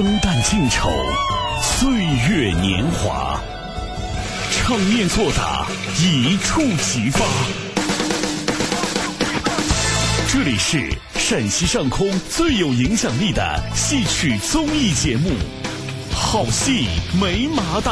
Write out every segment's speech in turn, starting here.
生旦净丑，岁月年华，场面作打，一触即发。这里是陕西上空最有影响力的戏曲综艺节目，《好戏没麻大》。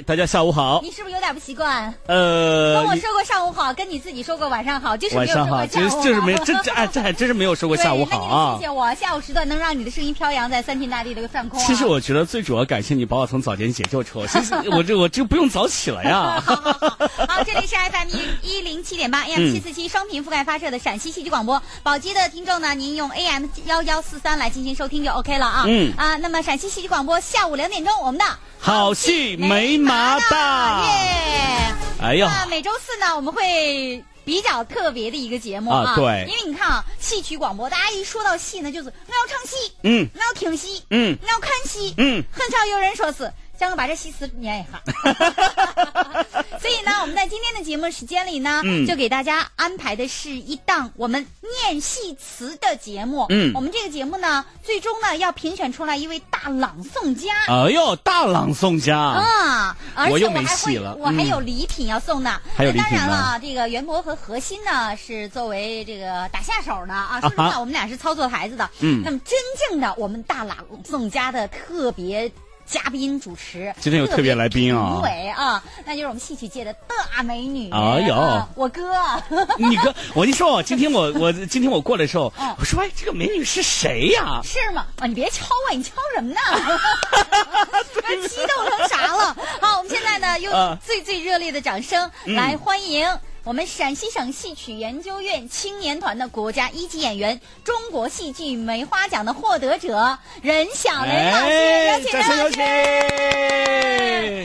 哎，大家下午好！你是不是有点不习惯？呃，跟我说过上午好，跟你自己说过晚上好，就是没有说过下午好。就是没这这哎，这还真是没有说过下午好啊！谢谢我，下午时段能让你的声音飘扬在三天大地这个上空。其实我觉得最主要感谢你把我从早间解救出来，其实 我这我这不用早起了呀。好好好，好，这里是 FM 一一零七点八 AM 七四七双频覆盖发射的陕西戏剧广播。宝鸡的听众呢，您用 AM 幺幺四三来进行收听就 OK 了啊。嗯啊，那么陕西戏剧广播下午两点钟，我们的。好戏没麻大耶！哎呀，那每周四呢，我们会比较特别的一个节目啊，对，因为你看啊，戏曲广播，大家一说到戏呢，就是我要唱戏，嗯，我要听戏，嗯，我要看戏，嗯，很少有人说是。将把这戏词念一下，所以呢，我们在今天的节目时间里呢，就给大家安排的是一档我们念戏词的节目。嗯，我们这个节目呢，最终呢要评选出来一位大朗诵家。哎呦，大朗诵家啊！我又没戏了，我还有礼品要送呢。还有礼品当然了，这个袁博和何欣呢是作为这个打下手的啊。说实话，我们俩是操作台子的。嗯，那么真正的我们大朗诵家的特别。嘉宾主持，今天有特别来宾啊！评委啊，那就是我们戏曲界的大美女。哎呦，我哥，你哥，我跟你说，今天我我今天我过来的时候，我说哎，这个美女是谁呀？是吗？啊，你别敲我，你敲什么呢？激动成啥了？好，我们现在呢，用最最热烈的掌声来欢迎。我们陕西省戏曲研究院青年团的国家一级演员、中国戏剧梅花奖的获得者任小雷老师，有请任老师。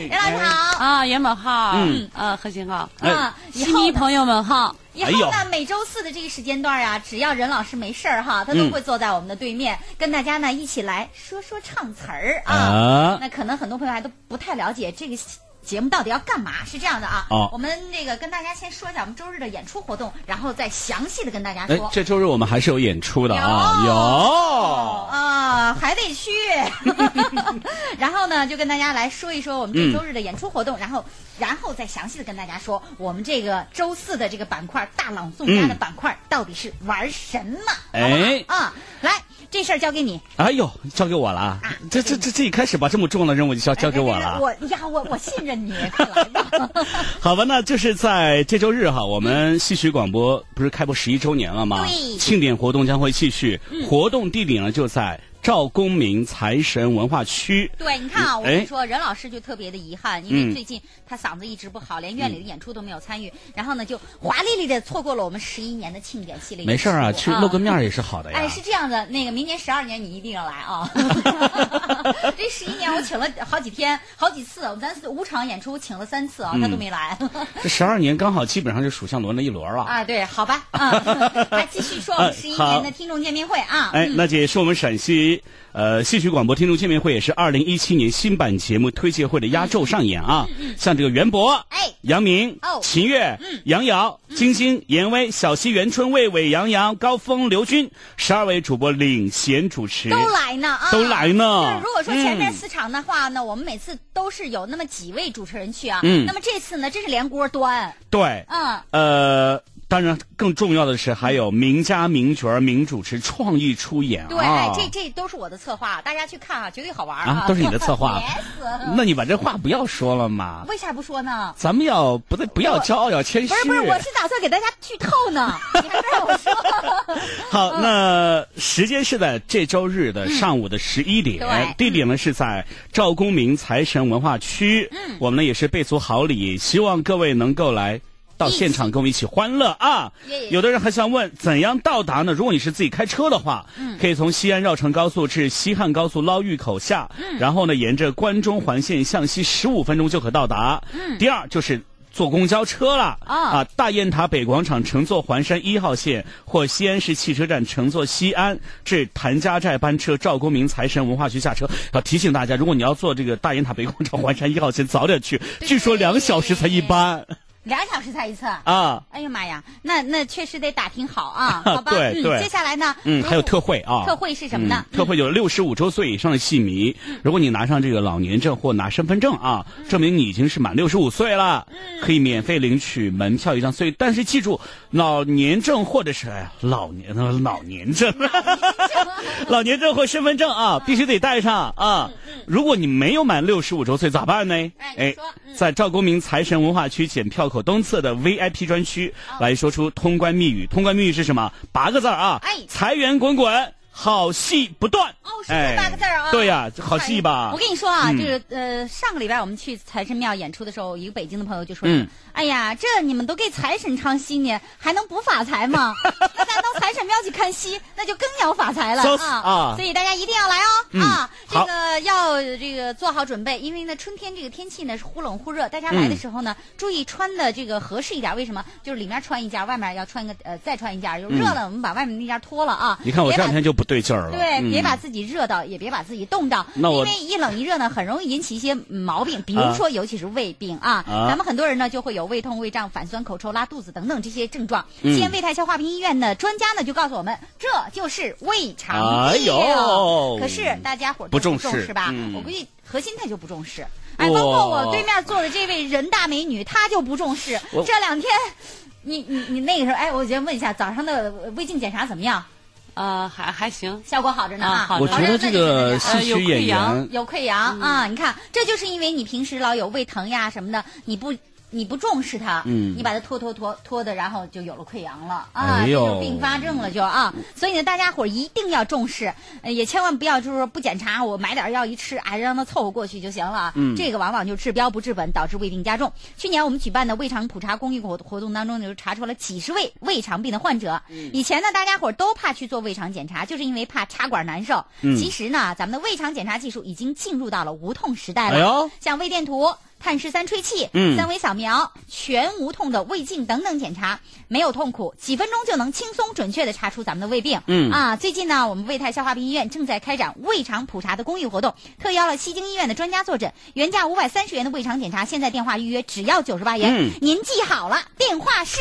任老师好。啊，袁宝好，嗯，啊，何欣好，啊，戏迷朋友们好。以后呢，每周四的这个时间段啊，只要任老师没事儿哈，他都会坐在我们的对面，跟大家呢一起来说说唱词儿啊。那可能很多朋友还都不太了解这个。节目到底要干嘛？是这样的啊，我们那个跟大家先说一下我们周日的演出活动，然后再详细的跟大家说。这周日我们还是有演出的啊，有啊，还得去。然后呢，就跟大家来说一说我们这周日的演出活动，然后，然后再详细的跟大家说我们这个周四的这个板块大朗诵家的板块到底是玩什么？哎啊，来。这事儿交给你。哎呦，交给我了啊！这这这这一开始把这么重要的任务就交交给我了。我呀，我我信任你，快来吧。好吧，那就是在这周日哈，我们戏曲广播不是开播十一周年了吗？对。庆典活动将会继续，活动地点呢就在。赵公明财神文化区，对，你看啊，我跟你说，任老师就特别的遗憾，因为最近他嗓子一直不好，连院里的演出都没有参与，然后呢，就华丽丽的错过了我们十一年的庆典系列。没事啊，去露个面也是好的呀。哎，是这样的，那个明年十二年你一定要来啊！这十一年我请了好几天，好几次，咱五场演出请了三次啊，他都没来。这十二年刚好基本上就属相轮了一轮了。啊，对，好吧，啊，来继续说我们十一年的听众见面会啊。哎，那这也是我们陕西。呃，戏曲广播听众见面会也是二零一七年新版节目推介会的压轴上演啊！像这个袁博、哎，杨明、哦，秦月、嗯，杨瑶、金星、严威、小溪、袁春、魏伟、杨洋、高峰、刘军，十二位主播领衔主持，都来呢啊，都来呢。如果说前面四场的话呢，我们每次都是有那么几位主持人去啊，嗯，那么这次呢，这是连锅端，对，嗯，呃。当然，更重要的是还有名家名角名主持创意出演对，这这都是我的策划，大家去看啊，绝对好玩啊！都是你的策划，那你把这话不要说了嘛？为啥不说呢？咱们要不对，不要骄傲，要谦虚。不是不是，我是打算给大家剧透呢，你还让我说。好，那时间是在这周日的上午的十一点，地点呢是在赵公明财神文化区。嗯，我们呢也是备足好礼，希望各位能够来。到现场跟我们一起欢乐啊！有的人还想问，怎样到达呢？如果你是自己开车的话，可以从西安绕城高速至西汉高速捞峪口下，然后呢，沿着关中环线向西十五分钟就可到达。第二就是。坐公交车了啊！大雁塔北广场乘坐环山一号线或西安市汽车站乘坐西安至谭家寨班车赵公明财神文化区下车。要提醒大家，如果你要坐这个大雁塔北广场环山一号线，早点去，据说两小时才一班。两小时才一次啊！哎呀妈呀，那那确实得打听好啊，好吧？对对。接下来呢？嗯，还有特惠啊！特惠是什么呢？特惠有六十五周岁以上的戏迷，如果你拿上这个老年证或拿身份证啊，证明你已经是满六十五岁了，可以免费领取门票一张。所以，但是记住，老年证或者是老年老年证，老年证或身份证啊，必须得带上啊。如果你没有满六十五周岁咋办呢？哎，在赵公明财神文化区检票口。东侧的 VIP 专区来说出通关密语，通关密语是什么？八个字啊！哎，财源滚滚。好戏不断哦，是这八个字啊！对呀，好戏吧？我跟你说啊，就是呃，上个礼拜我们去财神庙演出的时候，一个北京的朋友就说：“嗯，哎呀，这你们都给财神唱戏呢，还能不发财吗？那咱到财神庙去看戏，那就更要发财了啊！啊，所以大家一定要来哦啊！这个要这个做好准备，因为呢，春天这个天气呢是忽冷忽热，大家来的时候呢，注意穿的这个合适一点。为什么？就是里面穿一件，外面要穿一个呃，再穿一件。就热了，我们把外面那件脱了啊！你看我这两天就不。对劲儿了，对，别把自己热到，也别把自己冻到，因为一冷一热呢，很容易引起一些毛病，比如说，尤其是胃病啊。咱们很多人呢，就会有胃痛、胃胀、反酸、口臭、拉肚子等等这些症状。西安胃泰消化病医院的专家呢，就告诉我们，这就是胃肠病。可是大家伙不重视吧？我估计核心他就不重视。哎，包括我对面坐的这位人大美女，她就不重视。这两天，你你你那个时候，哎，我先问一下，早上的胃镜检查怎么样？呃，还还行，效果好着呢啊！我觉得这个戏曲演员有溃疡啊，你看，这就是因为你平时老有胃疼呀什么的，你不。你不重视它，嗯，你把它拖拖拖拖的，然后就有了溃疡了啊，这就并发症了就啊。所以呢，大家伙一定要重视，也千万不要就是说不检查，我买点药一吃，哎，让它凑合过去就行了。嗯，这个往往就治标不治本，导致胃病加重。去年我们举办的胃肠普查公益活活动当中，就查出了几十位胃肠病的患者。以前呢，大家伙都怕去做胃肠检查，就是因为怕插管难受。其实呢，咱们的胃肠检查技术已经进入到了无痛时代了，像胃电图。碳十三吹气、三维扫描、全无痛的胃镜等等检查，没有痛苦，几分钟就能轻松准确的查出咱们的胃病。嗯啊，最近呢，我们胃泰消化病医院正在开展胃肠普查的公益活动，特邀了西京医院的专家坐诊，原价五百三十元的胃肠检查，现在电话预约只要九十八元。您记好了，电话是。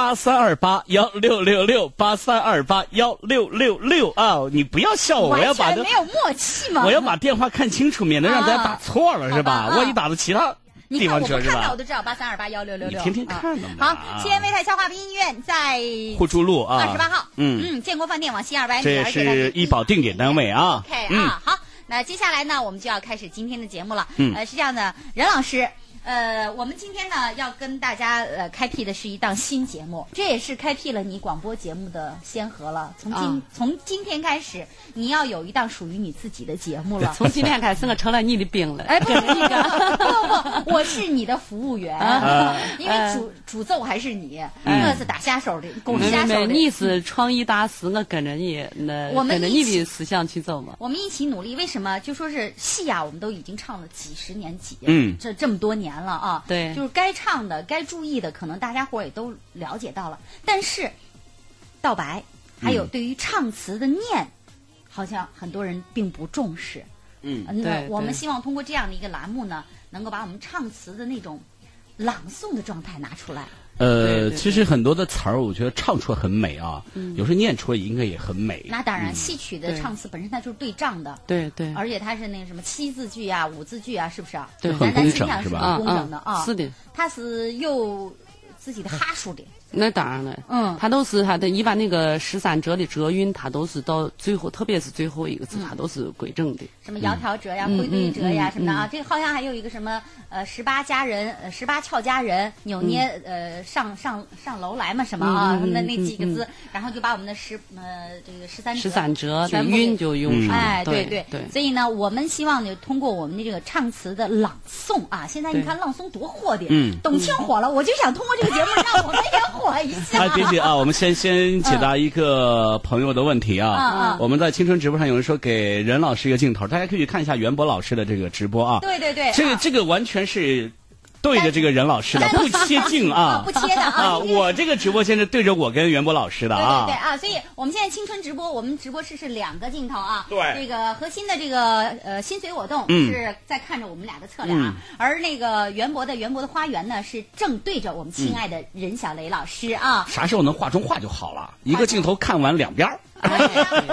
八三二八幺六六六八三二八幺六六六啊！你不要笑我，我要把这没有默契吗？我要把电话看清楚，免得让大家打错了，是吧？万一打到其他地方去是吧？我都知道八三二八幺六六六。天天看的好，西安威泰消化病医院在互助路啊，二十八号。嗯嗯，建国饭店往西二百米。这是医保定点单位啊。OK 啊，好，那接下来呢，我们就要开始今天的节目了。嗯，呃，是这样的，任老师。呃，我们今天呢要跟大家呃开辟的是一档新节目，这也是开辟了你广播节目的先河了。从今从今天开始，你要有一档属于你自己的节目了。从今天开始，我成了你的兵了。哎，不是 那个，不不，我是你的服务员，因为主主奏还是你，我是打下手的，拱下手的。你是创意大师，我跟着你，那跟着你的思想去走嘛。我们一起努力，为什么？就说是戏啊，我们都已经唱了几十年几，嗯，这这么多年。了啊，对，就是该唱的、该注意的，可能大家伙也都了解到了。但是，道白还有对于唱词的念，好像很多人并不重视。嗯，对。我们希望通过这样的一个栏目呢，能够把我们唱词的那种朗诵的状态拿出来。呃，其实很多的词儿，我觉得唱出来很美啊，有时候念出来应该也很美。那当然，戏曲的唱词本身它就是对仗的，对对，而且它是那个什么七字句啊、五字句啊，是不是啊？对，很工整是吧？工整的啊，是的。它是有自己的哈数的。那当然了，嗯，他都是他的一般那个十三折的折韵，他都是到最后，特别是最后一个字，他都是规整的。什么窈窕折呀，汇对折呀，什么的啊？这个好像还有一个什么呃，十八佳人，呃，十八俏佳人，扭捏呃，上上上楼来嘛，什么啊？那那几个字，然后就把我们的十呃这个十三十三折的韵就用上。哎，对对对。所以呢，我们希望呢，通过我们的这个唱词的朗诵啊，现在你看朗诵多火的，董卿火了，我就想通过这个节目让我们也火一下。谢谢啊，我们先先解答一个朋友的问题啊。我们在青春直播上有人说给任老师一个镜头，大家可以看一下袁博老师的这个直播啊。对对对，这个这个完全是。对着这个任老师的不切镜啊，不切的啊！我这个直播间是对着我跟袁博老师的啊。对对对啊！所以我们现在青春直播，我们直播室是两个镜头啊。对。这个核心的这个呃心随我动是在看着我们俩的侧脸啊，而那个袁博的袁博的花园呢是正对着我们亲爱的任小雷老师啊。啥时候能画中画就好了，一个镜头看完两边儿。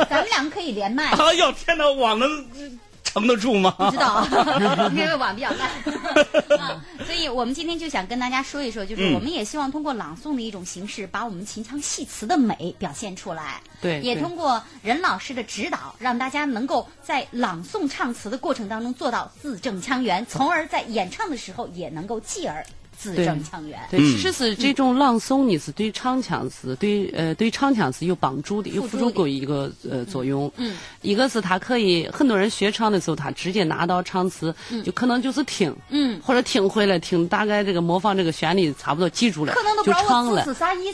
咱们两个可以连麦。哎呦天哪，网能。撑得住吗？不知道，因为网比较烂 啊，所以我们今天就想跟大家说一说，就是我们也希望通过朗诵的一种形式，把我们秦腔戏词的美表现出来。对，也通过任老师的指导，让大家能够在朗诵唱词的过程当中做到字正腔圆，从而在演唱的时候也能够继而。字正腔圆。对，其实是这种朗诵，你是对唱腔是对呃对唱腔是有帮助的，有辅助过一个呃作用。嗯，一个是他可以很多人学唱的时候，他直接拿到唱词，就可能就是听，嗯，或者听会了听大概这个模仿这个旋律差不多记住了，就唱了。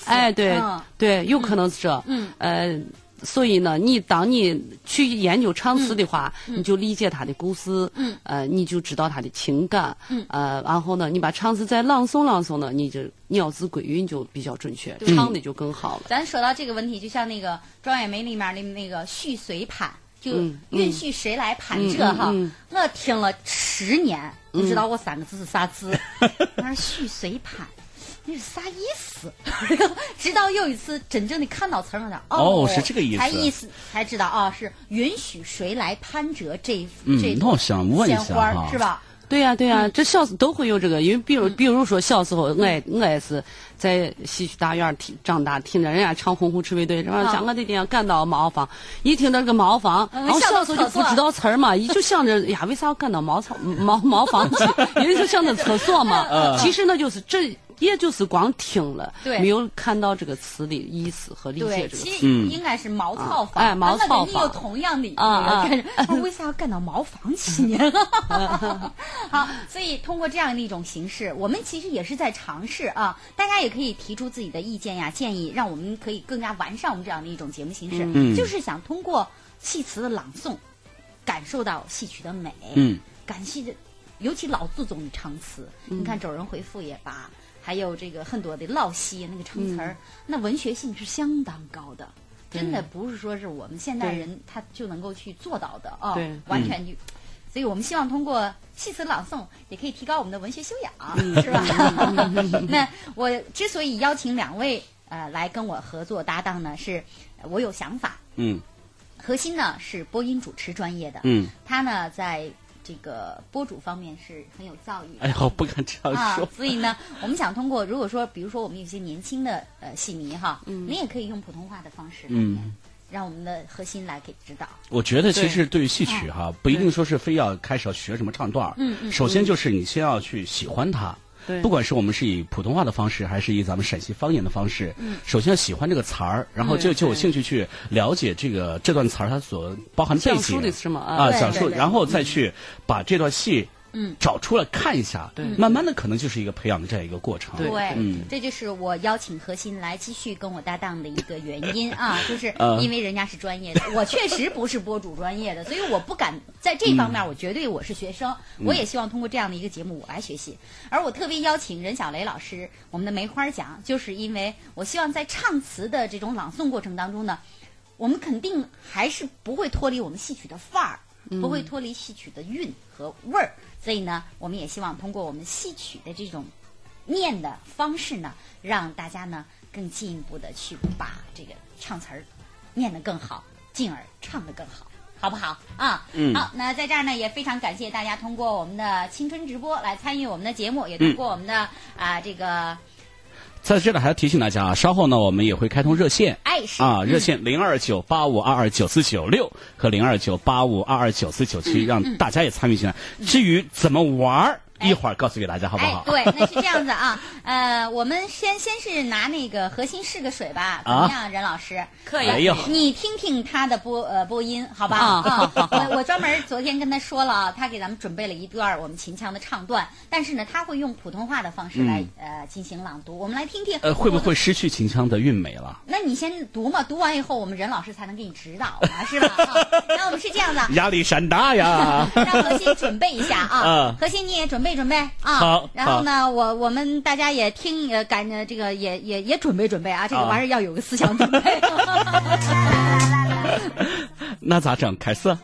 哎，对对，有可能是这。嗯，呃。所以呢，你当你去研究唱词的话，你就理解他的故事，呃，你就知道他的情感，呃，然后呢，你把唱词再朗诵朗诵呢，你就咬字归韵就比较准确，唱的就更好了。咱说到这个问题，就像那个《庄月梅》里面的那个续随盘，就韵序谁来盘这哈？我听了十年，不知道我三个字是啥字，那序随盘。那是啥意思？直到有一次真正的看到词儿了，哦，是这个意思，才意思才知道啊，是允许谁来攀折这这鲜花是吧？对呀对呀，这小时都会有这个，因为比如比如说小时候，我我也是在戏曲大院听长大，听着人家唱《洪湖赤卫队》，然后想我的天，赶到茅房，一听到这个茅房，然后小时候就不知道词儿嘛，就想着 呀，为啥要赶到茅草茅茅房去？因为就想着厕所嘛。其实那就是这。也就是光听了，没有看到这个词的意思和理解这个词。应该是茅草房。哎，茅草房。有同样的啊啊！为啥要干到茅房去呢？好，所以通过这样的一种形式，我们其实也是在尝试啊。大家也可以提出自己的意见呀、建议，让我们可以更加完善我们这样的一种节目形式。嗯。就是想通过戏词的朗诵，感受到戏曲的美。嗯。感谢的，尤其老祖宗的唱词，你看《周人回复》也罢。还有这个很多的老戏，那个唱词儿，那文学性是相当高的，真的不是说是我们现代人他就能够去做到的啊，完全就，所以我们希望通过戏词朗诵，也可以提高我们的文学修养，是吧？那我之所以邀请两位呃来跟我合作搭档呢，是我有想法，嗯，核心呢是播音主持专业的，嗯，他呢在。这个播主方面是很有造诣。哎呀，不敢这样说。所以呢，我们想通过，如果说，比如说我们有些年轻的呃戏迷哈，嗯，你也可以用普通话的方式，嗯，让我们的核心来给指导。我觉得其实对于戏曲哈，不一定说是非要开始要学什么唱段儿，嗯嗯，首先就是你先要去喜欢它。不管是我们是以普通话的方式，还是以咱们陕西方言的方式，首先要喜欢这个词儿，然后就就有兴趣去了解这个这段词儿它所包含的背景。啊，讲述，然后再去把这段戏。嗯，找出来看一下，对，慢慢的可能就是一个培养的这样一个过程。对，嗯，这就是我邀请何鑫来继续跟我搭档的一个原因啊，就是因为人家是专业的，我确实不是播主专业的，所以我不敢在这方面，我绝对我是学生，我也希望通过这样的一个节目我来学习。而我特别邀请任小雷老师，我们的梅花奖，就是因为我希望在唱词的这种朗诵过程当中呢，我们肯定还是不会脱离我们戏曲的范儿。不会脱离戏曲的韵和味儿，所以呢，我们也希望通过我们戏曲的这种念的方式呢，让大家呢更进一步的去把这个唱词儿念得更好，进而唱得更好，好不好啊？嗯。好，那在这儿呢，也非常感谢大家通过我们的青春直播来参与我们的节目，也通过我们的啊这个。在这里还要提醒大家啊，稍后呢我们也会开通热线，哎是啊，热线零二九八五二二九四九六和零二九八五二二九四九七，让大家也参与进来。至于怎么玩儿？一会儿告诉给大家好不好？对，那是这样子啊。呃，我们先先是拿那个核心试个水吧，怎么样，任老师？可以。你听听他的播呃播音，好吧？啊，我我专门昨天跟他说了，他给咱们准备了一段我们秦腔的唱段，但是呢，他会用普通话的方式来呃进行朗读，我们来听听。呃，会不会失去秦腔的韵美了？那你先读嘛，读完以后，我们任老师才能给你指导啊，是吧？那我们是这样子。压力山大呀！让核心准备一下啊，核心你也准备准备啊。好，然后呢，我我们大家也听呃，赶着这个也也也准备准备啊，这个玩意儿要有个思想准备。那咋整？凯瑟。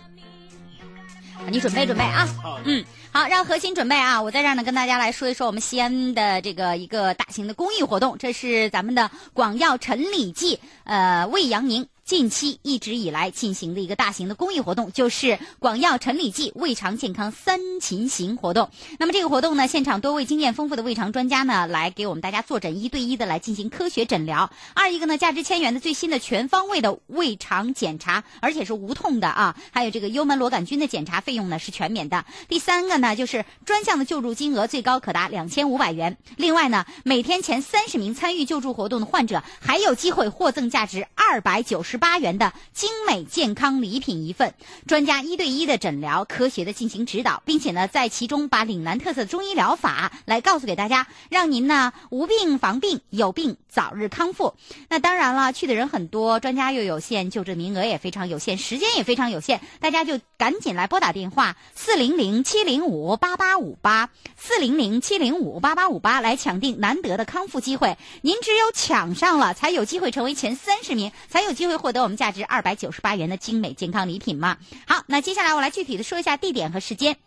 你准备准备啊。嗯，好，让核心准备啊。我在这儿呢，跟大家来说一说我们西安的这个一个大型的公益活动，这是咱们的广药陈李济呃魏阳明。近期一直以来进行的一个大型的公益活动，就是广药陈李济胃肠健康三秦行活动。那么这个活动呢，现场多位经验丰富的胃肠专家呢，来给我们大家坐诊，一对一的来进行科学诊疗。二一个呢，价值千元的最新的全方位的胃肠检查，而且是无痛的啊。还有这个幽门螺杆菌的检查费用呢是全免的。第三个呢，就是专项的救助金额最高可达两千五百元。另外呢，每天前三十名参与救助活动的患者还有机会获赠价值二百九十。八元的精美健康礼品一份，专家一对一的诊疗，科学的进行指导，并且呢，在其中把岭南特色中医疗法来告诉给大家，让您呢无病防病，有病早日康复。那当然了，去的人很多，专家又有限，就诊名额也非常有限，时间也非常有限，大家就赶紧来拨打电话四零零七零五八八五八四零零七零五八八五八来抢定难得的康复机会。您只有抢上了，才有机会成为前三十名，才有机会获。获得我们价值二百九十八元的精美健康礼品吗？好，那接下来我来具体的说一下地点和时间。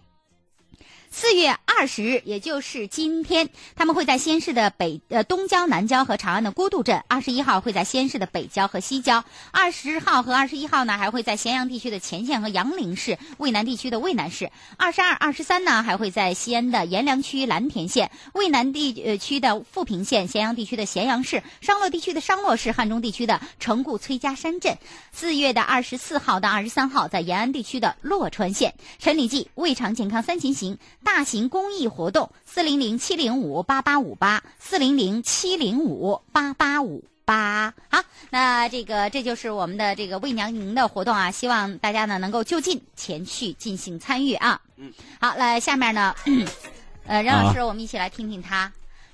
四月二十日，也就是今天，他们会在西安市的北呃东郊、南郊和长安的孤渡镇；二十一号会在西安市的北郊和西郊；二十号和二十一号呢，还会在咸阳地区的乾县和杨陵市；渭南地区的渭南市；二十二、二十三呢，还会在西安的阎良区蓝田县、渭南地呃区的富平县、咸阳地区的咸阳市、商洛地区的商洛市、汉中地区的城固崔家山镇。四月的二十四号到二十三号，在延安地区的洛川县。陈李记胃肠健康三秦行。大型公益活动，四零零七零五八八五八，四零零七零五八八五八。好，那这个这就是我们的这个为娘营的活动啊，希望大家呢能够就近前去进行参与啊。嗯，好，来下面呢，呃，任老师，我们一起来听听他。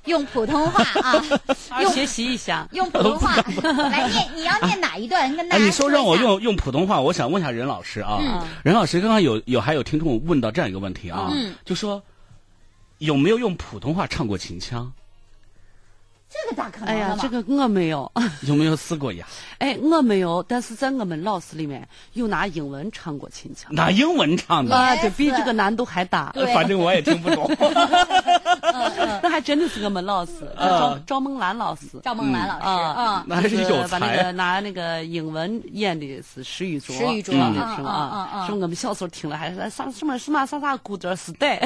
用普通话啊，用学习一下，用普通话 来念。你要念哪一段？跟大家你说让我用用普通话，我想问一下任老师啊。任老师刚刚有有还有听众问到这样一个问题啊，就说有没有用普通话唱过秦腔？这个咋可能？哎呀，这个我没有。有没有试过呀？哎，我没有，但是在我们老师里面有拿英文唱过秦腔。拿英文唱的啊，这比这个难度还大。反正我也听不懂。那还真的是我们老师，赵赵梦兰老师。赵梦兰老师啊，那是有把那个拿那个英文演的是石玉卓，石玉卓是吧？是我们小时候听了还是啥什么什么啥啥古德时代，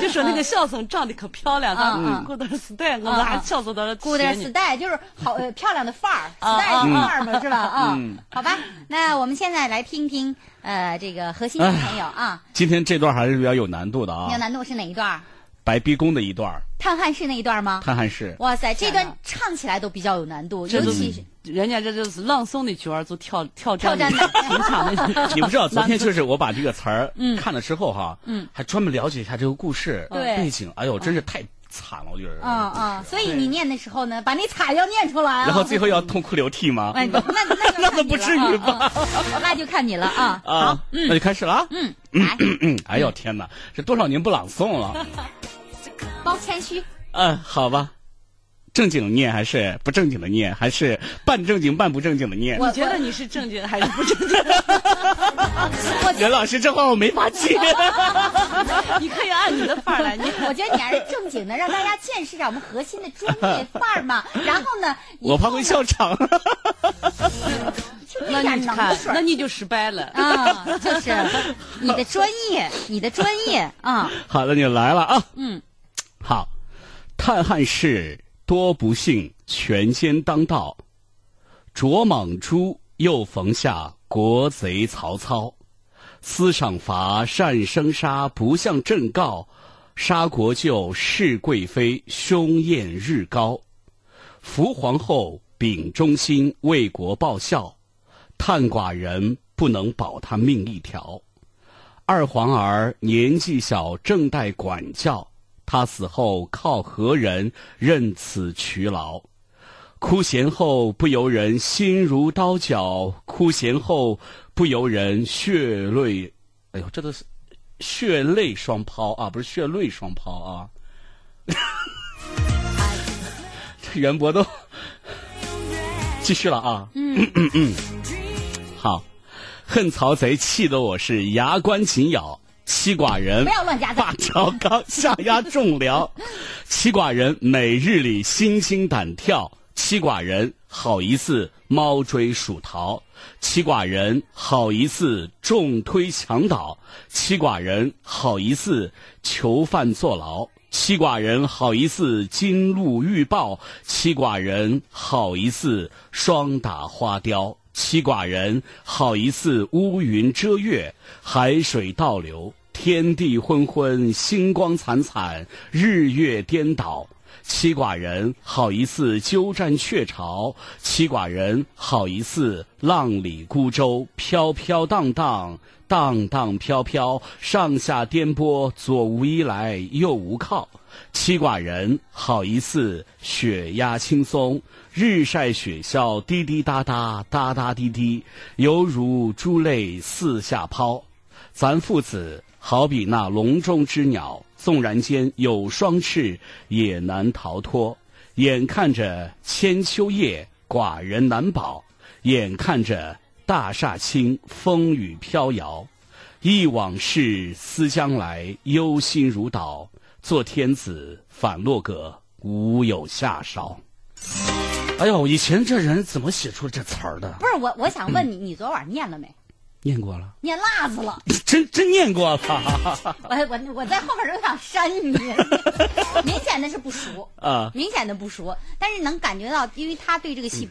就说那个小生长得可漂亮，嗯。古德时代，我们还小时候都古德时代就是好漂亮的范儿，时代范儿嘛，是吧？啊，好吧，那我们现在来听听呃这个核心的朋友啊。今天这段还是比较有难度的啊。有难度是哪一段？白逼宫的一段。探汉室那一段吗？探汉室。哇塞，这段唱起来都比较有难度，尤其是人家这就是朗诵的曲儿，就跳跳跳战的，挺强的。你不知道，昨天就是我把这个词儿看了之后哈，嗯，还专门了解一下这个故事背景。哎呦，真是太。惨了，我觉得。嗯嗯，所以你念的时候呢，把那惨要念出来。然后最后要痛哭流涕吗？那那 那那不至于吧？那就看你了 啊。好，那就开始了。嗯，来。哎呦天哪，这多少年不朗诵了？包谦虚。嗯，好吧。正经念还是不正经的念，还是半正经半不正经的念？我觉得你是正经还是不正经？任老师，这话我没法接。你可以按你的范儿来你。我觉得你还是正经的，让大家见识一下我们核心的专业范儿嘛。然后呢，我怕会笑场。那你看，那你就失败了啊！就是你的专业，你的专业啊。好的，你来了啊。嗯，好。叹汉室多不幸，权奸当道。卓莽珠又逢下国贼曹操。私赏罚善生杀，不向朕告。杀国舅，弑贵妃，凶焰日高。扶皇后，秉忠心，为国报效。叹寡人不能保他命一条。二皇儿年纪小，正待管教。他死后靠何人任此劬劳？哭弦后不由人心如刀绞，哭弦后不由人血泪。哎呦，这都是血泪双抛啊，不是血泪双抛啊！这袁博都 继续了啊。嗯嗯嗯，好。恨曹贼，气得我是牙关紧咬。妻寡人不要乱加把条纲下压重粮。妻寡人每日里心惊胆跳。妻寡人好一次猫追鼠逃。妻寡人好一次重推墙倒。妻寡人好一次囚犯坐牢。妻寡人好一次金鹿欲报。妻寡人好一次霜打花雕。妻寡人好一似乌云遮月，海水倒流，天地昏昏，星光惨惨，日月颠倒。妻寡人好一似鸠占鹊巢，妻寡人好一似浪里孤舟，飘飘荡荡，荡荡飘飘，上下颠簸，左无依来，右无靠。妻寡人好一似雪压青松。日晒雪消，滴滴答答，答答滴滴，犹如珠泪四下抛。咱父子好比那笼中之鸟，纵然间有双翅，也难逃脱。眼看着千秋夜，寡人难保；眼看着大厦倾，风雨飘摇。忆往事，思将来，忧心如岛。做天子，反落个无有下梢。哎呦，以前这人怎么写出这词儿的？不是我，我想问你，你昨晚念了没？念过了。念辣子了。真真念过 了。我我我在后边都想扇你，明显的是不熟啊，明显的不熟，但是能感觉到，因为他对这个戏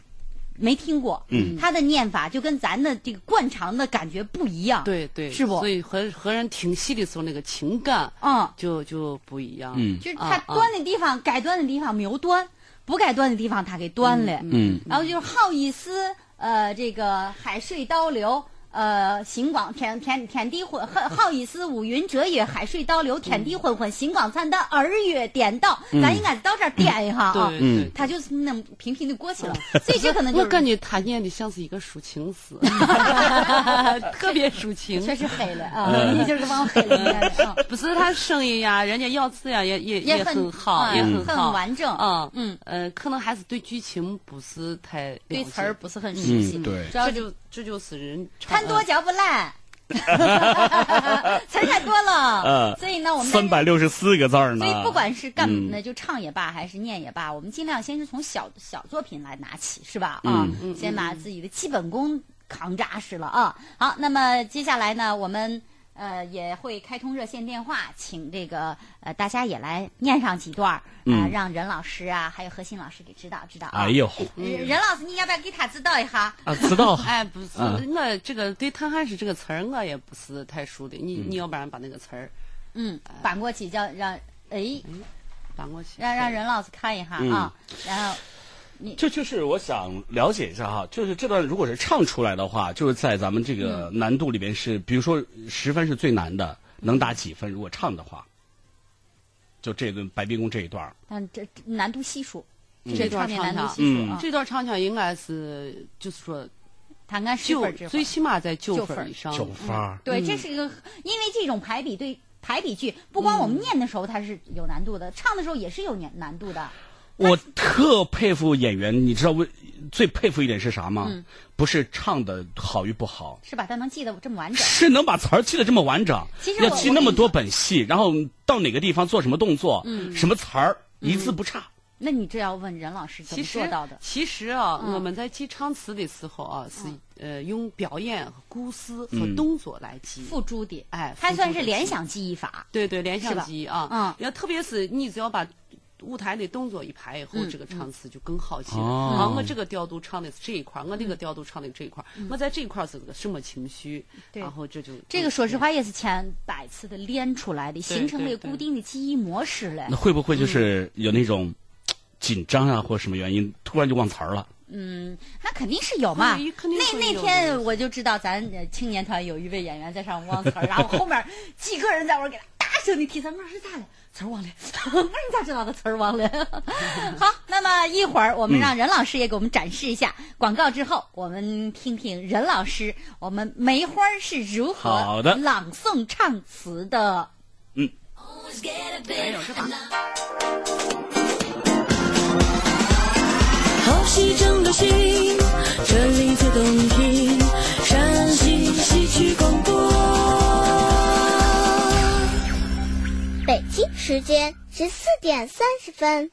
没听过，嗯，他的念法就跟咱的这个惯常的感觉不一样，对对，是不？所以和和人听戏的时候那个情感，嗯，就就不一样，嗯，就是他端的地方，该端的地方没有端。不该端的地方，他给端了。嗯，然后就是好意思，呃，这个海水倒流。呃，星光天天天地昏，好意思乌云遮月，海水倒流，天地昏昏，星光灿烂，二月颠倒。咱应该到这儿颠一下啊，他就是那么平平的过去了。所以 这可能就我感觉他念的像是一个抒情诗，特别抒情，确实黑了啊，你就是往黑了念的。不是他声音呀，人家咬字呀，也也也很好，也很完整。嗯嗯呃，可能还是对剧情不是太对词儿不是很熟悉，对，主要就。这就是人贪多嚼不烂，词儿太多了。所以呢，我们三百六十四个字儿呢。所以不管是干那就唱也罢，还是念也罢，我们尽量先是从小小作品来拿起，是吧？啊，先把自己的基本功扛扎实了啊。好，那么接下来呢，我们。呃，也会开通热线电话，请这个呃大家也来念上几段啊，让任老师啊，还有何欣老师给指导指导啊。哎呦，任老师，你要不要给他指导一下？啊，指导。哎，不是，我这个对唐汉诗这个词儿，我也不是太熟的。你你要不然把那个词儿，嗯，搬过去，叫让哎，搬过去，让让任老师看一下啊，然后。这就是我想了解一下哈，就是这段如果是唱出来的话，就是在咱们这个难度里边是，比如说十分是最难的，能打几分？如果唱的话，就这段白冰宫这一段嗯，这难度系数，这段唱腔，嗯，这段唱腔应该是就是说，他按十分最起码在九分以上。九分。对，这是一个，因为这种排比对排比句，不光我们念的时候它是有难度的，唱的时候也是有难难度的。我特佩服演员，你知道为最佩服一点是啥吗？不是唱的好与不好，是把它能记得这么完整，是能把词儿记得这么完整。要记那么多本戏，然后到哪个地方做什么动作，什么词儿一字不差。那你这要问任老师怎么做到的？其实啊，我们在记唱词的时候啊，是呃用表演、故事和动作来记，付诸的，哎，还算是联想记忆法。对对，联想记忆啊，嗯，要特别是你只要把。舞台的动作一排以后，这个唱词就更好听。啊，我这个调度唱的是这一块，我那个调度唱的这一块，我在这一块是个什么情绪？然后这就这个说实话也是千百次的练出来的，形成了固定的记忆模式了。那会不会就是有那种紧张啊，或什么原因，突然就忘词儿了？嗯，那肯定是有嘛。那那天我就知道，咱青年团有一位演员在上忘词儿，然后后面几个人在我给他大声的提词，我说是咋了？词儿忘了。那你咋知道的词儿忘了？好，那么一会儿我们让任老师也给我们展示一下。广告之后，我们听听任老师，我们梅花是如何朗诵唱词的。嗯。没有是吧？好戏正流行，这里最动时间十四点三十分。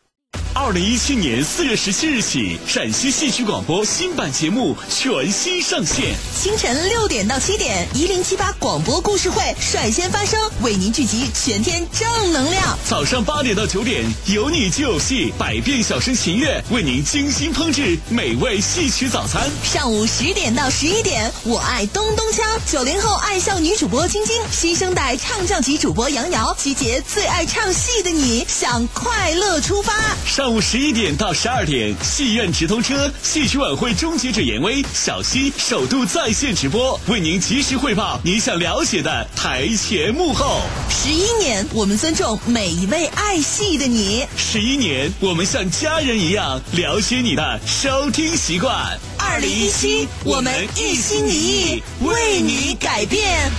二零一七年四月十七日起，陕西戏曲广播新版节目全新上线。清晨六点到七点，一零七八广播故事会率先发声，为您聚集全天正能量。早上八点到九点，有你就有戏，百变小生秦月为您精心烹制美味戏曲早餐。上午十点到十一点，我爱咚咚锵，九零后爱笑女主播晶晶，新生代唱将级主播杨瑶，集结最爱唱戏的你，向快乐出发。上午十一点到十二点，戏院直通车，戏曲晚会终结者严威、小溪首度在线直播，为您及时汇报您想了解的台前幕后。十一年，我们尊重每一位爱戏的你。十一年，我们像家人一样了解你的收听习惯。二零一七，我们一心一意为你改变。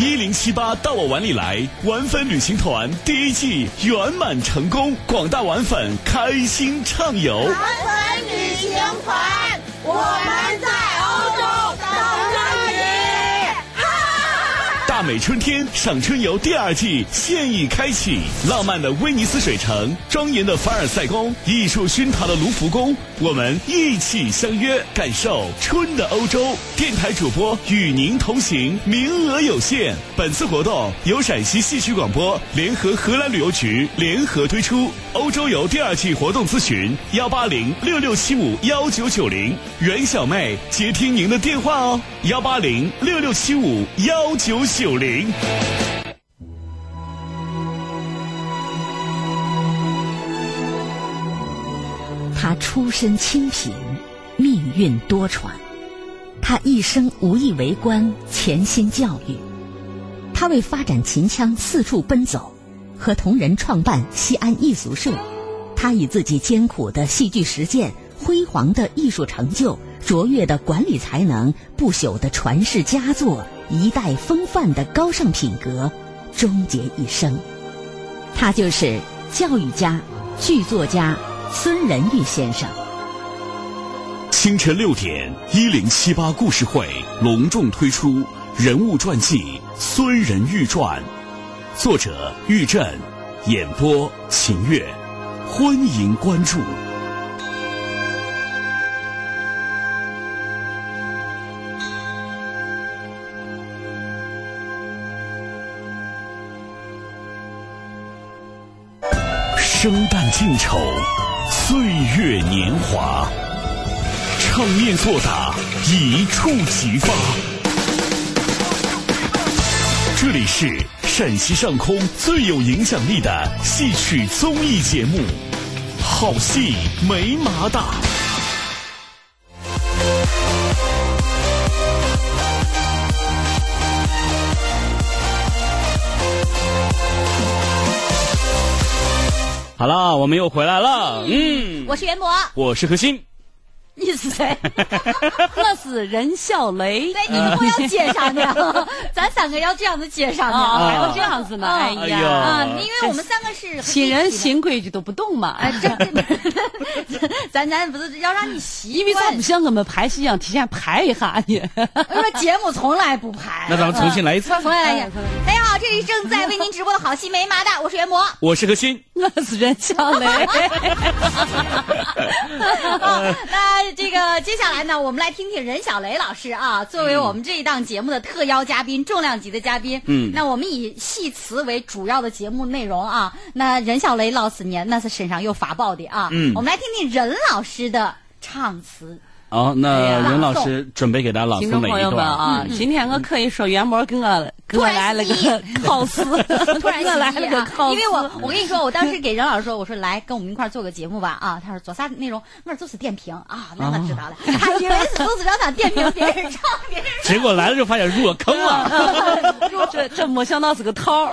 一零七八到我碗里来，玩粉旅行团第一季圆满成功，广大玩粉开心畅游。玩粉旅行团，我们在美春天赏春游第二季现已开启，浪漫的威尼斯水城，庄严的凡尔赛宫，艺术熏陶的卢浮宫。我们一起相约，感受春的欧洲。电台主播与您同行，名额有限。本次活动由陕西戏曲广播联合荷兰旅游局联合推出。欧洲游第二季活动咨询：幺八零六六七五幺九九零。袁小妹接听您的电话哦，幺八零六六七五幺九九零。他出身清贫，命运多舛。他一生无意为官，潜心教育。他为发展秦腔四处奔走，和同仁创办西安艺俗社。他以自己艰苦的戏剧实践、辉煌的艺术成就、卓越的管理才能、不朽的传世佳作、一代风范的高尚品格，终结一生。他就是教育家、剧作家。孙仁玉先生，清晨六点，一零七八故事会隆重推出人物传记《孙仁玉传》，作者玉振，演播秦月，欢迎关注。生旦净丑。岁月年华，唱念作打，一触即发。这里是陕西上空最有影响力的戏曲综艺节目，《好戏没麻大》。好了，我们又回来了。嗯，我是袁博，我是何欣。你是谁？我是任小雷。对，你们要介绍呢，咱三个要这样子介绍呢，还要这样子呢？哎呀，啊，因为我们三个是新人新规矩都不懂嘛。哎，这 咱咱不是要让你习惯？因为咱不像我们拍戏一样提前排一下呢。我说节目从来不排。那咱们重新来一次。重新来一次。大家好，这里正在为您直播的好戏没麻的，我是袁博，我是何勋，我是任小雷。那这个接下来呢，我们来听听任小雷老师啊，作为我们这一档节目的特邀嘉宾，重量级的嘉宾。嗯。那我们以戏词为主要的节目内容啊。那任小雷老师呢，那是身上有法宝的啊。嗯。我们来听听任老师的唱词。好，那任老师准备给大家朗诵哪一段？听众朋友们啊，今天我可以说袁博给我给我来了个考试，突然来了个 考试。因为我我跟你说，我当时给任老师说，我说来跟我们一块做个节目吧啊。他说做啥内容？我说就是点评啊。那我知道了，他以为是都是让他点评别人唱，别人。结果来了就发现入了坑了。这这没想到是个套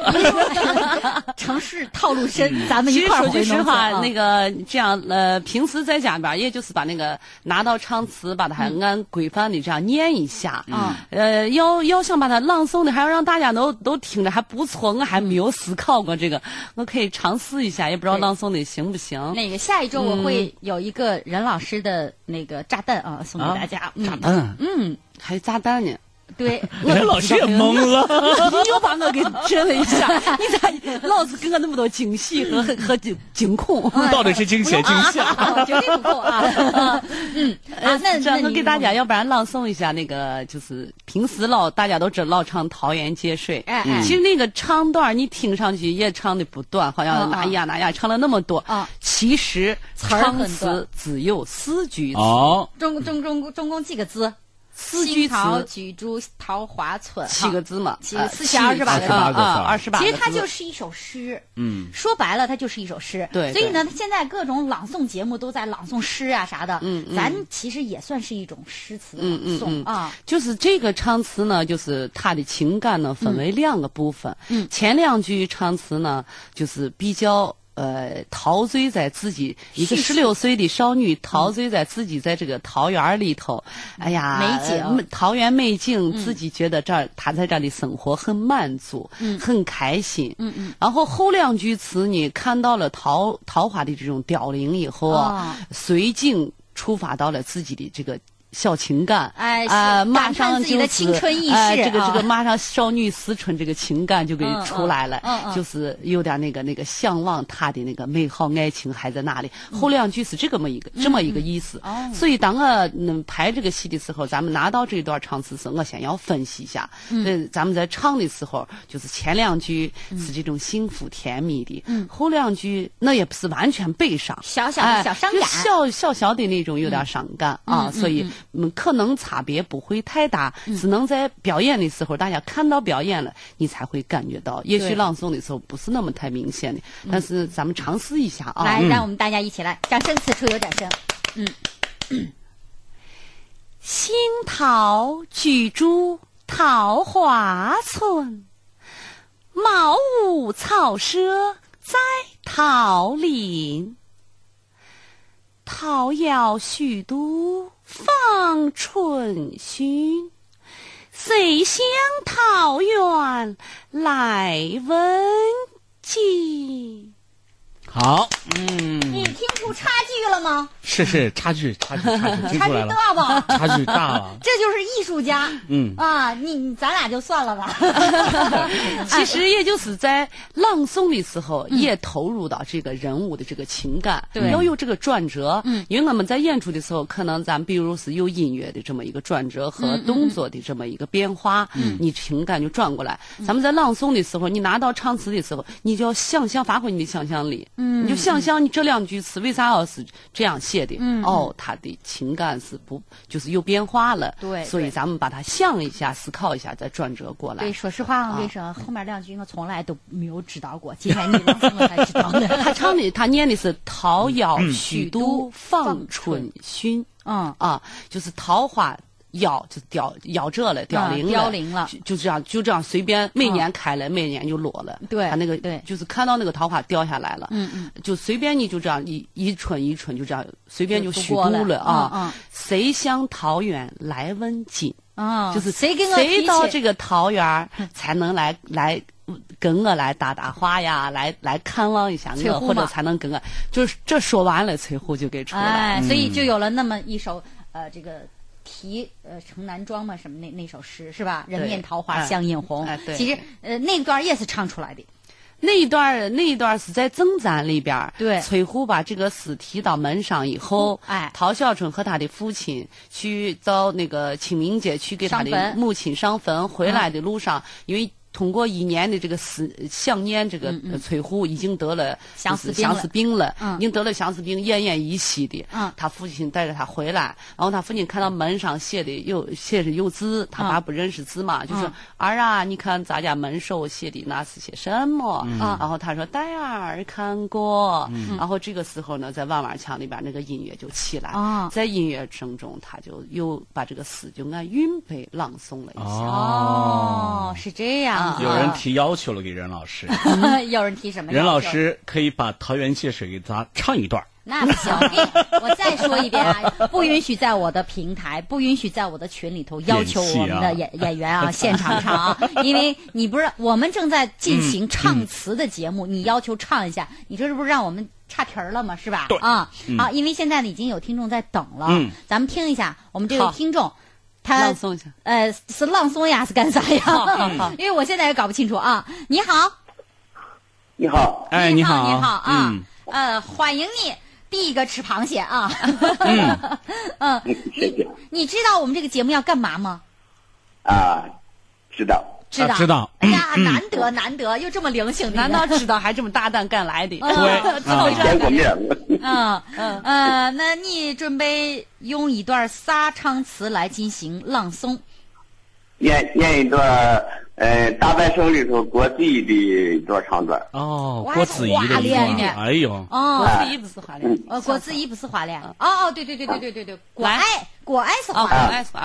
城市套路深，咱们一块儿说句实话，那个这样呃，平时在家边也就是把那个拿到唱。词把它按规范的这样念一下，啊，呃，要要想把它朗诵的，还要让大家都都听着还不错，我还没有思考过这个，我可以尝试一下，也不知道朗诵的行不行。那个下一周我会有一个任老师的那个炸弹啊，送给大家。炸弹，嗯，还有炸弹呢。对，任 老师也懵了，你又把我给震了一下。你咋老是给我那么多惊喜和和惊惊恐？到底是惊险惊吓？绝对不够啊！嗯，啊，那这我给大家，要不然朗诵一下那个，就是平时老大家都知老唱《桃园结水》。哎哎，其实那个唱段你听上去也唱的不短，好像哪呀哪呀唱了那么多。啊，其实唱词只有四句。哦，总总总总共几个字？四句词，居住桃花村，七个字嘛，七四七二十八个啊，二十八。其实它就是一首诗，嗯，说白了，它就是一首诗。对，所以呢，现在各种朗诵节目都在朗诵诗啊啥的，嗯咱其实也算是一种诗词朗诵啊。就是这个唱词呢，就是它的情感呢，分为两个部分。嗯，前两句唱词呢，就是比较。呃，陶醉在自己一个十六岁的少女，陶醉在自己在这个桃园里头，哎呀，美景，桃园美景，自己觉得这儿，她在这里生活很满足，很开心。嗯嗯。然后后两句词呢，看到了桃桃花的这种凋零以后啊，随景触发到了自己的这个。小情感，哎啊，马上自己的青春意识，这个这个马上少女思春这个情感就给出来了，就是有点那个那个向往他的那个美好爱情还在那里。后两句是这么一个这么一个意思。所以当我嗯拍这个戏的时候，咱们拿到这段唱词时，我先要分析一下。嗯，咱们在唱的时候，就是前两句是这种幸福甜蜜的，后两句那也不是完全悲伤，小小的小伤感，小小小的那种有点伤感啊，所以。嗯，可能差别不会太大，只能在表演的时候，大家看到表演了，你才会感觉到。也许朗诵的时候不是那么太明显的，但是咱们尝试一下啊！来，让我们大家一起来，掌声，此处有掌声。嗯，新桃举株桃花村，茅屋草舍在桃林，桃夭许都。放春熏，谁向桃源来问津？好，嗯，你听出差距了吗？是是差距，差距，差距，差距大吧？差距大了，这就是艺术家。嗯啊，你咱俩就算了吧。其实也就是在朗诵的时候，也投入到这个人物的这个情感，要有这个转折。嗯，因为我们在演出的时候，可能咱比如是有音乐的这么一个转折和动作的这么一个变化，嗯，你情感就转过来。咱们在朗诵的时候，你拿到唱词的时候，你就要想象，发挥你的想象力。嗯，你就想象你这两句词为啥要是这样写？写的哦，他的情感是不就是有变化了？对，所以咱们把它想一下，思考一下，再转折过来。对，说实话，我跟你说，后面两句我从来都没有知道过，今天你我才知道的。他唱的，他念的是“桃夭许都访春寻”，嗯啊，就是桃花。夭就凋夭折了，凋零了，凋零了，就这样，就这样随便，每年开了，每年就落了。对，他那个对，就是看到那个桃花掉下来了，嗯嗯，就随便你就这样一一春一春就这样随便就虚度了啊。谁向桃源来问津？啊，就是谁谁到这个桃园才能来来。跟我来搭搭话呀，来来看望一下我，或者才能跟我，就是这说完了，翠湖就给出来，所以就有了那么一首呃这个题呃城南庄嘛什么那那首诗是吧？人面桃花相映红，其实呃那段也是唱出来的。那一段那一段是在正赞里边对，崔护把这个诗提到门上以后，哎，陶小春和他的父亲去到那个清明节去给他的母亲上坟，回来的路上，因为。通过一年的这个思想念，这个崔护已经得了相思相思病了，已经得了相思病，奄奄一息的。他父亲带着他回来，然后他父亲看到门上写的有写着有字，他爸不认识字嘛，就说儿啊，你看咱家门首写的那是些什么？然后他说戴儿看过。然后这个时候呢，在万万腔里边那个音乐就起来，在音乐声中，他就又把这个诗就按韵背朗诵了一下。哦，是这样。有人提要求了，给任老师。有人提什么？任老师可以把《桃园借水》给咱唱一段。那不行，我再说一遍啊，不允许在我的平台，不允许在我的群里头要求我们的演演员啊现场唱啊，因为你不是我们正在进行唱词的节目，你要求唱一下，你这是不是让我们差题儿了吗？是吧？对啊，好，因为现在呢已经有听众在等了，咱们听一下我们这位听众。他朗诵一下，呃，是朗诵呀，是干啥呀？因为我现在也搞不清楚啊。你好，你好，哎，你好，你好啊，呃，欢迎你，第一个吃螃蟹啊。嗯，谢谢。你知道我们这个节目要干嘛吗？啊，知道。知道，知道。哎呀，难得难得，又这么灵性，难道知道还这么大胆敢来的？对，知道见过面。嗯 嗯呃，那你准备用一段啥唱词来进行朗诵？念念一段呃《大半生》里头郭子仪的一段唱段。哦，郭子仪的一哎呦，哦，郭子仪不是华联。呃，郭子仪不是华联。哦哦，对对对对对对对，郭爱郭爱是华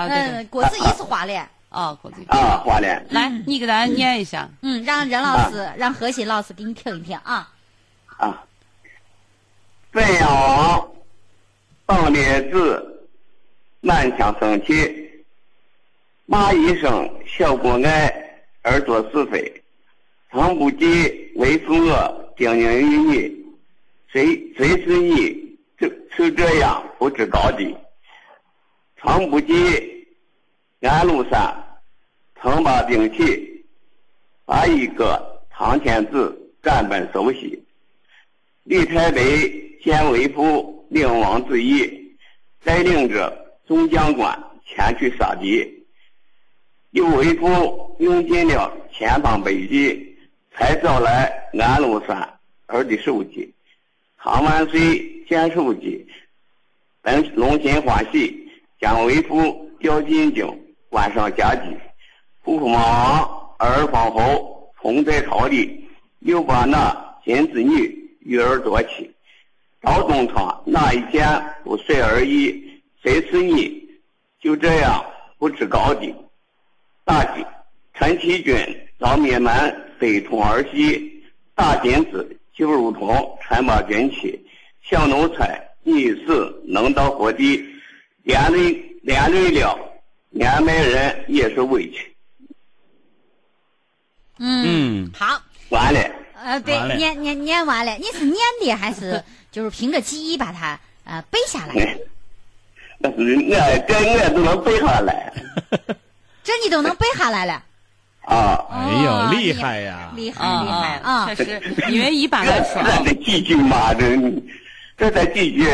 联。嗯，郭子仪是华联。啊，郭子啊，华联。来，你给咱念一下。嗯，让任老师，让何鑫老师给你听一听啊。啊。汾阳棒列子，满腔生气。骂一声小过爱，而作是非。曾不记为父我叮咛于你，谁谁是你就就这样不知高低。常不记。安禄山曾把兵器，把一个唐天子赶奔首西。李太白见为父领王之意，带领着众将官前去杀敌。有为父用尽了千方百计，才找来安禄山儿的首级。唐万岁见首级，本龙心欢喜，将为父调进京。官上加级，父父王二皇后同在朝里，又把那金子女育儿多妻。赵东昌哪一件不随而已？谁是你？就这样不知高低。大吉，陈其军遭灭门，非同儿戏。大金子就如同陈八军旗。小奴才，你死能到何地？连累连累了。年迈人也是委屈。嗯，好，完了。呃，对，念念念完了。你是念的还是就是凭着记忆把它呃背下来？那是我这我都能背下来。这你都能背下来了？啊！哎呦，厉害呀！厉害厉害啊！确实，因为一般来说，这几句嘛，这这才几句。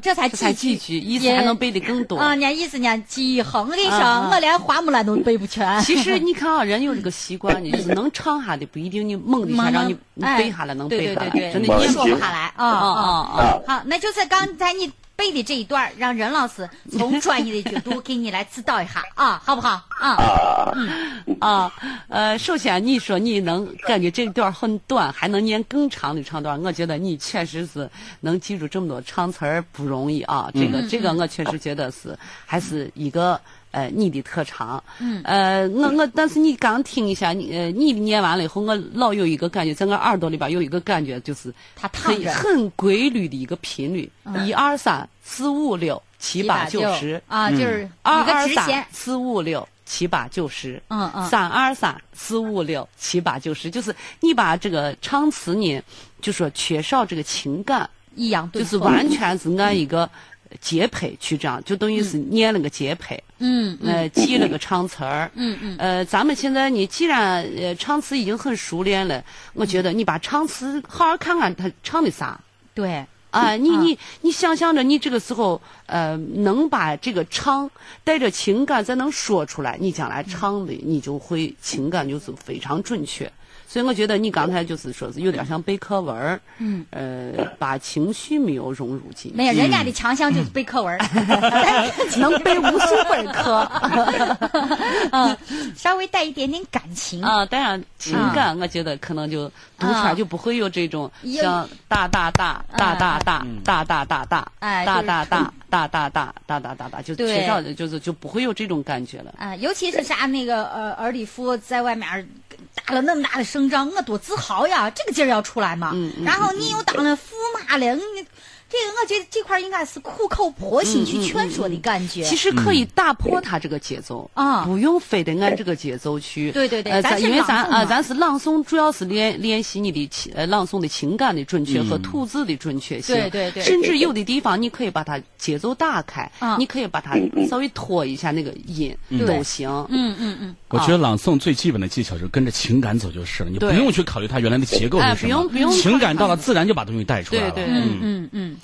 这才几句，意思还能背的更多。啊，伢意思伢记忆哼的说，我连花木兰都背不全。其实你看啊，人有这个习惯，就是 能唱下的不一定你猛的下让你背下来能背下来，真的你说不下来啊啊啊！好，那就是刚才你。背的这一段，让任老师从专业的角度给你来指导一下 啊，好不好啊？嗯啊，呃，首先你说你能感觉这段很短，还能念更长的唱段，我觉得你确实是能记住这么多唱词儿不容易啊。这个这个，我确实觉得是还是一个。呃，你的特长，嗯，呃，我我，但是你刚听一下，你呃，你念完了以后，我老有一个感觉，在我耳朵里边有一个感觉，就是它很很规律的一个频率，一二三四五六七八九十。啊，就是二二三四五六。七八九十，嗯嗯，三二三四五六七八九十，就是你把这个唱词呢，就说缺少这个情感，抑扬顿就是完全是按一个节拍去这样，就等于是念了个节拍，嗯，呃，记了个唱词儿，嗯嗯，呃，咱们现在你既然呃唱词已经很熟练了，我觉得你把唱词好好看看他唱的啥，对。啊，你你你想象着，你这个时候呃，能把这个唱带着情感再能说出来，你将来唱的你就会情感就是非常准确。所以我觉得你刚才就是说是有点像背课文儿，嗯，呃，把情绪没有融入进去。没有，人家的强项就是背课文儿，能背无数本课，嗯，稍微带一点点感情。啊，带上情感，我觉得可能就读出来就不会有这种像大大大大大大大大大大大大大大大大大大大，就学校的就是就不会有这种感觉了。啊，尤其是啥那个呃尔里夫在外面。打了那么大的声仗，我多自豪呀！这个劲儿要出来嘛。然后你又当了驸马了，你。这个我觉得这块应该是苦口婆心去劝说的感觉。其实可以打破他这个节奏啊，不用非得按这个节奏去。对对对，咱因为咱啊，咱是朗诵，主要是练练习你的情呃朗诵的情感的准确和吐字的准确性。对对对。甚至有的地方你可以把它节奏打开，你可以把它稍微拖一下那个音都行。嗯嗯嗯。我觉得朗诵最基本的技巧就是跟着情感走就是了，你不用去考虑它原来的结构是什么。不用不用。情感到了，自然就把东西带出来了。对对嗯嗯嗯。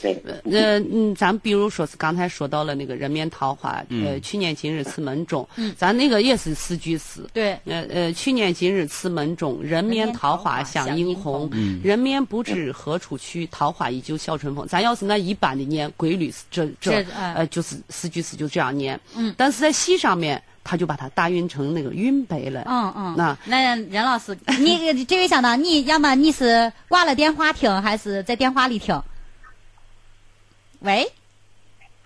呃嗯，咱比如说是刚才说到了那个人面桃花，呃，去年今日此门中，咱那个也是四句诗。对。呃呃，去年今日此门中，人面桃花相映红。人面不知何处去，桃花依旧笑春风。咱要是那一般的念规律，这这呃就是四句诗就这样念。嗯。但是在戏上面，他就把它打韵成那个韵背了。嗯嗯。那那任老师，你这位小导，你要么你是挂了电话听，还是在电话里听？喂，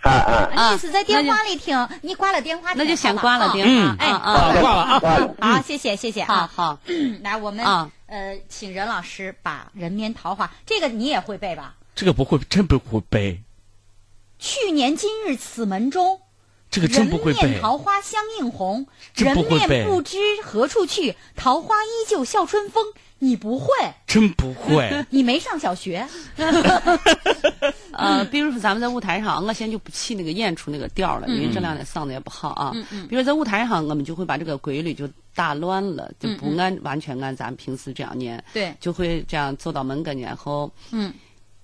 啊啊！你是在电话里听，你挂了电话，那就先挂了电话。哎，挂了啊！好，谢谢谢谢啊好，来，我们呃，请任老师把《人面桃花》这个你也会背吧？这个不会，真不会背。去年今日此门中，这个真不会背。人面桃花相映红，人面不知何处去，桃花依旧笑春风。你不会？真不会？你没上小学？呃，比如说咱们在舞台上，我现在就不起那个演出那个调了，因为这两天嗓子也不好啊。嗯嗯。比如在舞台上，我们就会把这个规律就打乱了，就不按完全按咱平时这样念。对。就会这样走到门跟前后。嗯。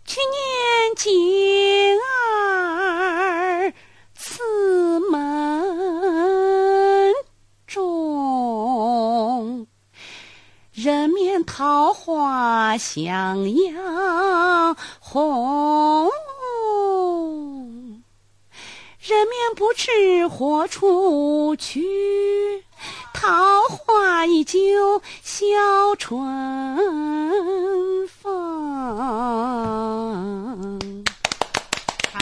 去年今儿此门中。人面桃花相映红，人面不知何处去，桃花依旧笑春风。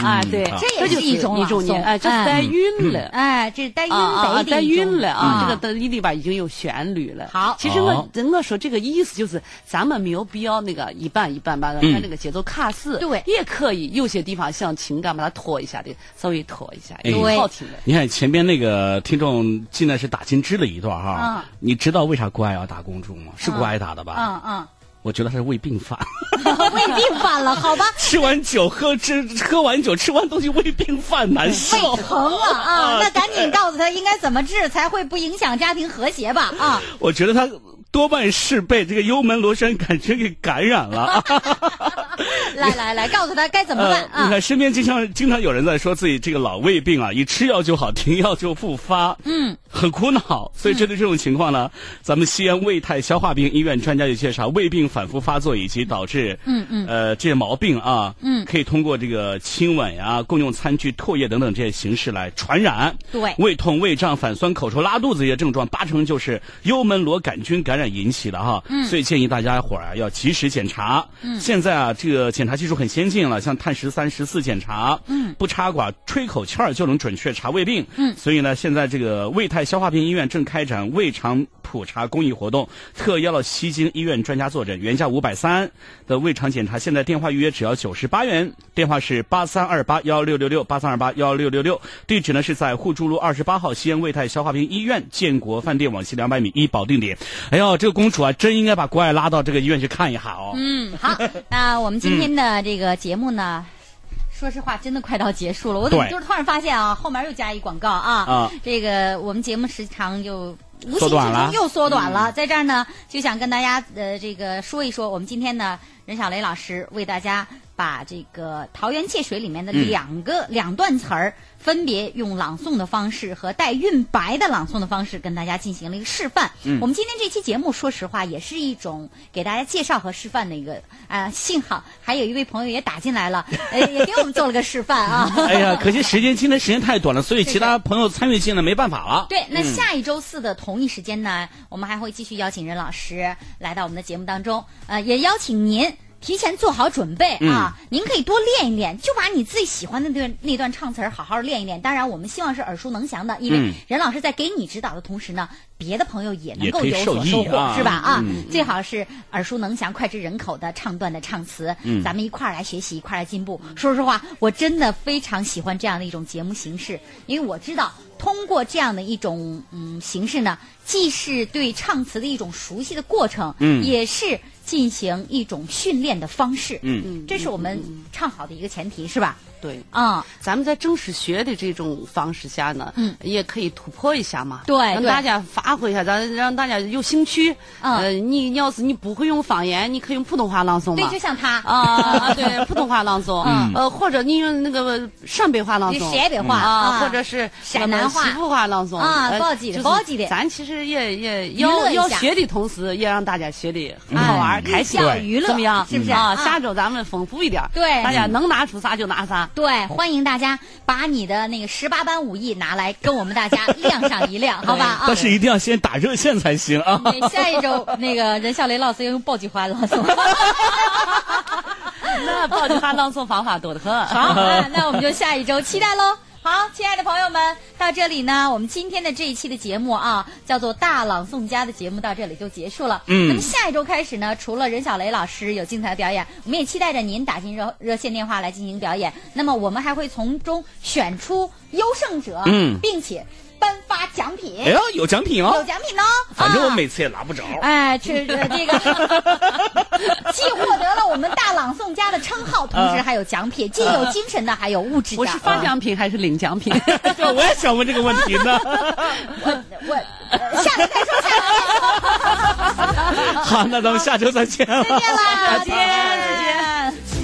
啊，对，这也是一种一种年，哎，这是带韵了，哎，这是带韵的带韵了啊，这个的里里边已经有旋律了。好，其实我我说这个意思就是，咱们没有必要那个一半一半把它那个节奏卡死，对，也可以有些地方像情感把它拖一下的，稍微拖一下，对，好听的。你看前边那个听众进来是打金枝的一段哈，你知道为啥郭艾要打公主吗？是郭艾打的吧？嗯嗯。我觉得他是胃病犯，胃病犯了，好吧？吃完酒喝吃喝完酒吃完东西胃病犯难受，胃疼了 啊！那赶紧告诉他应该怎么治才会不影响家庭和谐吧啊！我觉得他。多半是被这个幽门螺旋杆菌给感染了。来来来，告诉他该怎么办啊！你看身边经常经常有人在说自己这个老胃病啊，一吃药就好，停药就复发，嗯，很苦恼。所以针对这种情况呢，咱们西安胃泰消化病医院专家就介绍，胃病反复发作以及导致嗯嗯呃这些毛病啊，嗯，可以通过这个亲吻呀、共用餐具、唾液等等这些形式来传染。对，胃痛、胃胀、反酸、口臭、拉肚子这些症状，八成就是幽门螺杆菌感染。感染引起的哈，所以建议大家伙儿啊要及时检查。现在啊，这个检查技术很先进了，像碳十三、十四检查，不插管、吹口气儿就能准确查胃病。所以呢，现在这个胃泰消化病医院正开展胃肠普查公益活动，特邀了西京医院专家坐诊，原价五百三的胃肠检查，现在电话预约只要九十八元，电话是八三二八幺六六六八三二八幺六六六，地址呢是在互助路二十八号西安胃泰消化病医院建国饭店往西两百米一保定点。哎呦，这个公主啊，真应该把国外拉到这个医院去看一下哦。嗯，好，那我们今天的这个节目呢，说实话，真的快到结束了。我怎么就是突然发现啊，后面又加一广告啊？啊，这个我们节目时长就。无形之中又缩短了，在这儿呢，就想跟大家呃这个说一说，我们今天呢，任小雷老师为大家把这个《桃园借水》里面的两个两段词儿。分别用朗诵的方式和带韵白的朗诵的方式跟大家进行了一个示范。嗯，我们今天这期节目，说实话也是一种给大家介绍和示范的一个啊。幸好还有一位朋友也打进来了，呃，也给我们做了个示范啊。哎呀，可惜时间今天时间太短了，所以其他朋友参与进来没办法了。对，那下一周四的同一时间呢，我们还会继续邀请任老师来到我们的节目当中，呃，也邀请您。提前做好准备啊！您可以多练一练，就把你最喜欢的那段那段唱词儿好好练一练。当然，我们希望是耳熟能详的，因为任老师在给你指导的同时呢，别的朋友也能够有所收获，是吧？啊，最好是耳熟能详、脍炙人口的唱段的唱词，咱们一块儿来学习，一块儿来进步。说实话，我真的非常喜欢这样的一种节目形式，因为我知道通过这样的一种嗯形式呢，既是对唱词的一种熟悉的过程，嗯，也是。进行一种训练的方式，嗯，这是我们唱好的一个前提，是吧？对，啊，咱们在正式学的这种方式下呢，嗯，也可以突破一下嘛，对，让大家发挥一下，咱让大家有兴趣。呃，你你要是你不会用方言，你可以用普通话朗诵嘛，对，就像他。啊，对，普通话朗诵，呃，或者你用那个陕北话朗诵，陕北话啊，或者是陕南话、西部话朗诵。啊，高级的，高级的。咱其实也也要要学的同时，也让大家学的很好玩、开心，娱乐怎么样？是不是啊？下周咱们丰富一点，对，大家能拿出啥就拿啥，对，欢迎大。家把你的那个十八般武艺拿来，跟我们大家 亮上一亮，好吧？但是一定要先打热线才行啊！下一周那个任小雷老师要用爆菊花朗诵，那爆菊花朗诵方法多得很。好，那我们就下一周期待喽。好，亲爱的朋友们，到这里呢，我们今天的这一期的节目啊，叫做《大朗诵家》的节目到这里就结束了。嗯，那么下一周开始呢，除了任小雷老师有精彩的表演，我们也期待着您打进热热线电话来进行表演。那么我们还会从中选出优胜者，嗯，并且。颁发奖品，哎呦，有奖品哦，有奖品哦，反正我每次也拿不着。哎，这这个 既获得了我们大朗诵家的称号，同时还有奖品，既有精神的，还有物质的。我是发奖品还是领奖品？对 我也想问这个问题呢。我我下次再说，下次再说。好，那咱们下周再见。再见啦，再见。